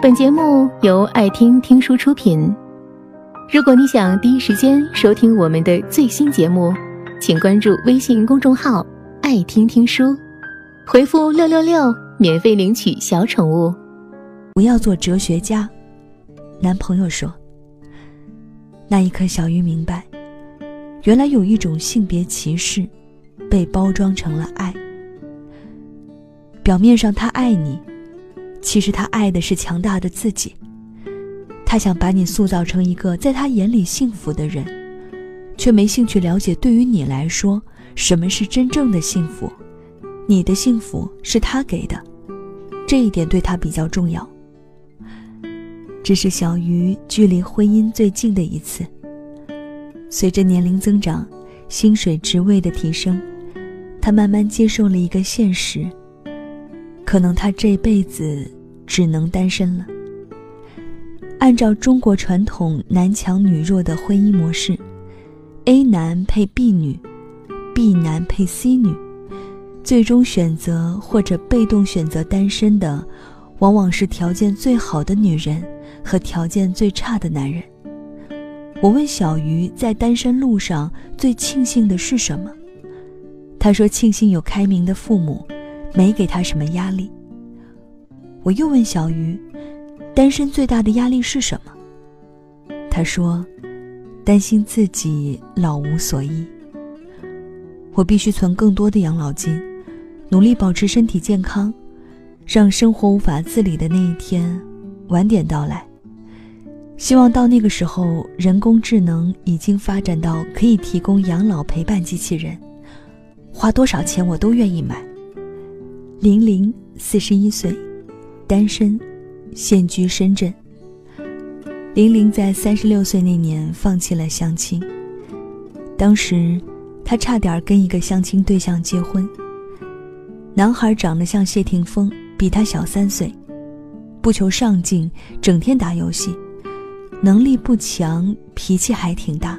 本节目由爱听听书出品。如果你想第一时间收听我们的最新节目，请关注微信公众号“爱听听书”，回复“六六六”免费领取小宠物。不要做哲学家，男朋友说。那一刻，小鱼明白，原来有一种性别歧视，被包装成了爱。表面上他爱你，其实他爱的是强大的自己。他想把你塑造成一个在他眼里幸福的人，却没兴趣了解对于你来说什么是真正的幸福。你的幸福是他给的，这一点对他比较重要。这是小鱼距离婚姻最近的一次。随着年龄增长，薪水、职位的提升，他慢慢接受了一个现实：可能他这辈子只能单身了。按照中国传统男强女弱的婚姻模式，A 男配 B 女，B 男配 C 女，最终选择或者被动选择单身的，往往是条件最好的女人和条件最差的男人。我问小鱼，在单身路上最庆幸的是什么？他说：庆幸有开明的父母，没给他什么压力。我又问小鱼。单身最大的压力是什么？他说：“担心自己老无所依。我必须存更多的养老金，努力保持身体健康，让生活无法自理的那一天晚点到来。希望到那个时候，人工智能已经发展到可以提供养老陪伴机器人，花多少钱我都愿意买。”玲玲，四十一岁，单身。现居深圳。玲玲在三十六岁那年放弃了相亲。当时，她差点跟一个相亲对象结婚。男孩长得像谢霆锋，比她小三岁，不求上进，整天打游戏，能力不强，脾气还挺大。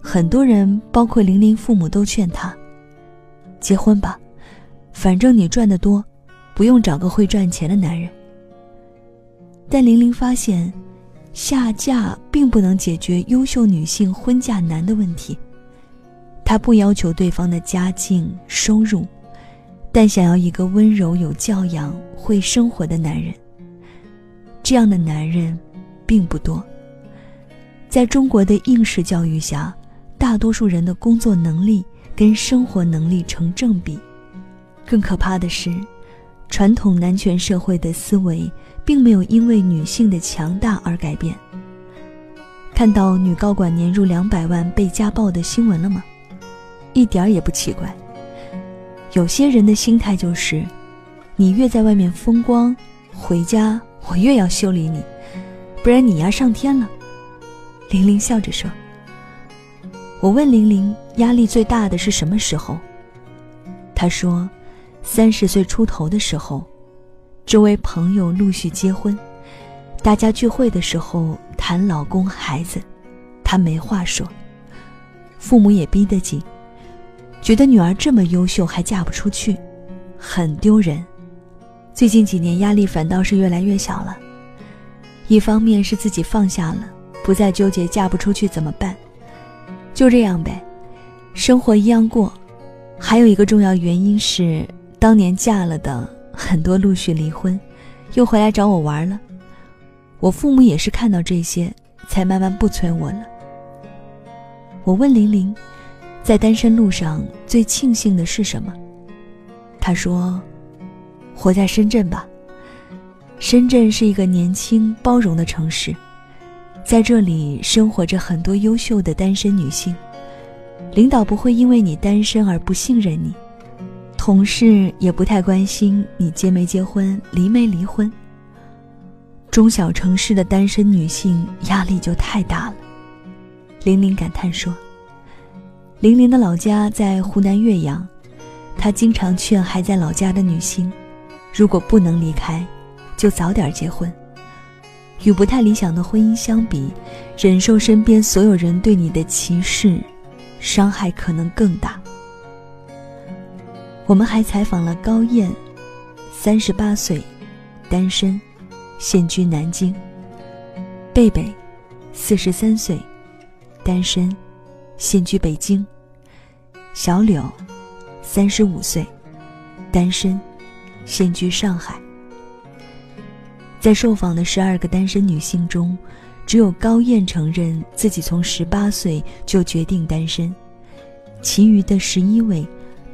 很多人，包括玲玲父母，都劝她：结婚吧，反正你赚得多，不用找个会赚钱的男人。但玲玲发现，下嫁并不能解决优秀女性婚嫁难的问题。她不要求对方的家境、收入，但想要一个温柔、有教养、会生活的男人。这样的男人并不多。在中国的应试教育下，大多数人的工作能力跟生活能力成正比。更可怕的是，传统男权社会的思维。并没有因为女性的强大而改变。看到女高管年入两百万被家暴的新闻了吗？一点儿也不奇怪。有些人的心态就是，你越在外面风光，回家我越要修理你，不然你丫上天了。玲玲笑着说。我问玲玲，压力最大的是什么时候？她说，三十岁出头的时候。周围朋友陆续结婚，大家聚会的时候谈老公孩子，她没话说。父母也逼得紧，觉得女儿这么优秀还嫁不出去，很丢人。最近几年压力反倒是越来越小了，一方面是自己放下了，不再纠结嫁不出去怎么办，就这样呗，生活一样过。还有一个重要原因是，当年嫁了的。很多陆续离婚，又回来找我玩了。我父母也是看到这些，才慢慢不催我了。我问玲玲，在单身路上最庆幸的是什么？她说：“活在深圳吧。深圳是一个年轻包容的城市，在这里生活着很多优秀的单身女性，领导不会因为你单身而不信任你。”同事也不太关心你结没结婚、离没离婚。中小城市的单身女性压力就太大了。玲玲感叹说：“玲玲的老家在湖南岳阳，她经常劝还在老家的女性，如果不能离开，就早点结婚。与不太理想的婚姻相比，忍受身边所有人对你的歧视，伤害可能更大。”我们还采访了高燕，三十八岁，单身，现居南京。贝贝，四十三岁，单身，现居北京。小柳，三十五岁，单身，现居上海。在受访的十二个单身女性中，只有高燕承认自己从十八岁就决定单身，其余的十一位。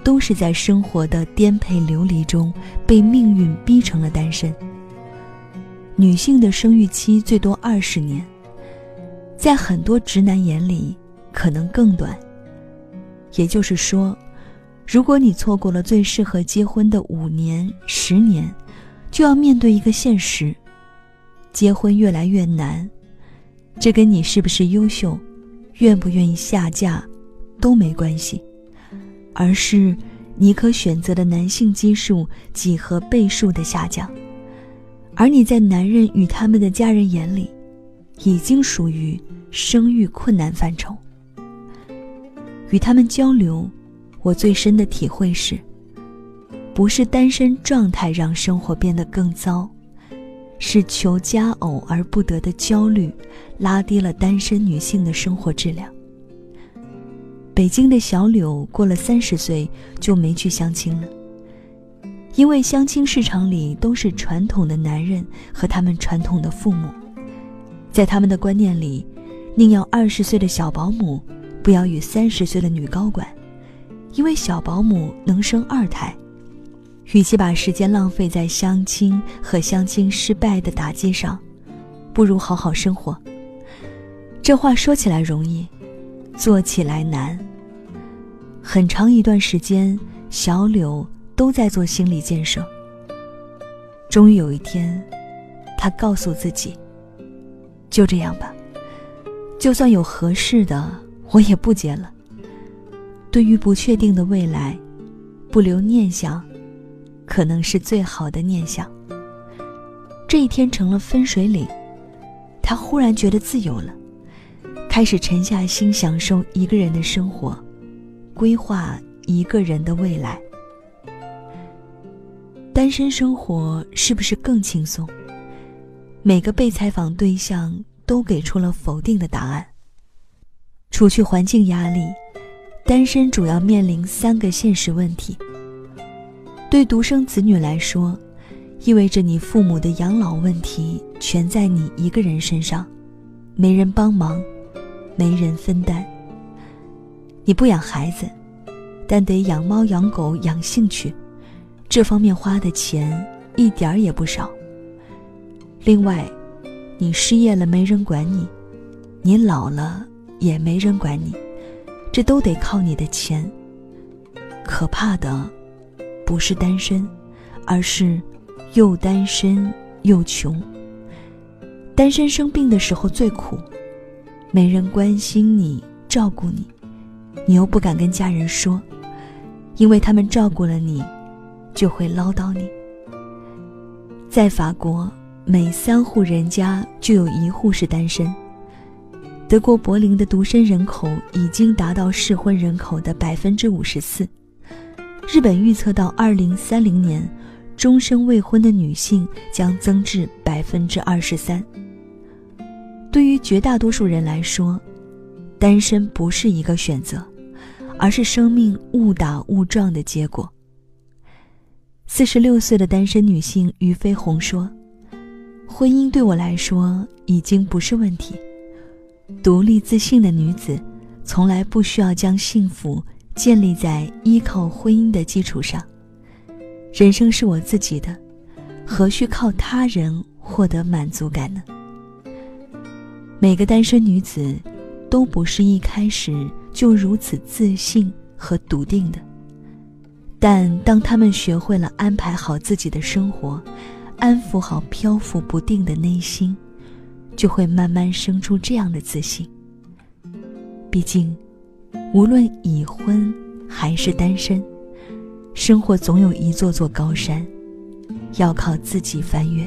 都是在生活的颠沛流离中被命运逼成了单身。女性的生育期最多二十年，在很多直男眼里可能更短。也就是说，如果你错过了最适合结婚的五年、十年，就要面对一个现实：结婚越来越难。这跟你是不是优秀、愿不愿意下嫁都没关系。而是你可选择的男性基数几何倍数的下降，而你在男人与他们的家人眼里，已经属于生育困难范畴。与他们交流，我最深的体会是，不是单身状态让生活变得更糟，是求佳偶而不得的焦虑，拉低了单身女性的生活质量。北京的小柳过了三十岁就没去相亲了，因为相亲市场里都是传统的男人和他们传统的父母，在他们的观念里，宁要二十岁的小保姆，不要与三十岁的女高管，因为小保姆能生二胎，与其把时间浪费在相亲和相亲失败的打击上，不如好好生活。这话说起来容易。做起来难。很长一段时间，小柳都在做心理建设。终于有一天，他告诉自己：“就这样吧，就算有合适的，我也不结了。对于不确定的未来，不留念想，可能是最好的念想。”这一天成了分水岭，他忽然觉得自由了。开始沉下心享受一个人的生活，规划一个人的未来。单身生活是不是更轻松？每个被采访对象都给出了否定的答案。除去环境压力，单身主要面临三个现实问题。对独生子女来说，意味着你父母的养老问题全在你一个人身上，没人帮忙。没人分担。你不养孩子，但得养猫养狗养兴趣，这方面花的钱一点儿也不少。另外，你失业了没人管你，你老了也没人管你，这都得靠你的钱。可怕的，不是单身，而是又单身又穷。单身生病的时候最苦。没人关心你，照顾你，你又不敢跟家人说，因为他们照顾了你，就会唠叨你。在法国，每三户人家就有一户是单身。德国柏林的独身人口已经达到适婚人口的百分之五十四。日本预测到二零三零年，终身未婚的女性将增至百分之二十三。对于绝大多数人来说，单身不是一个选择，而是生命误打误撞的结果。四十六岁的单身女性于飞鸿说：“婚姻对我来说已经不是问题。独立自信的女子，从来不需要将幸福建立在依靠婚姻的基础上。人生是我自己的，何须靠他人获得满足感呢？”每个单身女子，都不是一开始就如此自信和笃定的。但当她们学会了安排好自己的生活，安抚好漂浮不定的内心，就会慢慢生出这样的自信。毕竟，无论已婚还是单身，生活总有一座座高山，要靠自己翻越。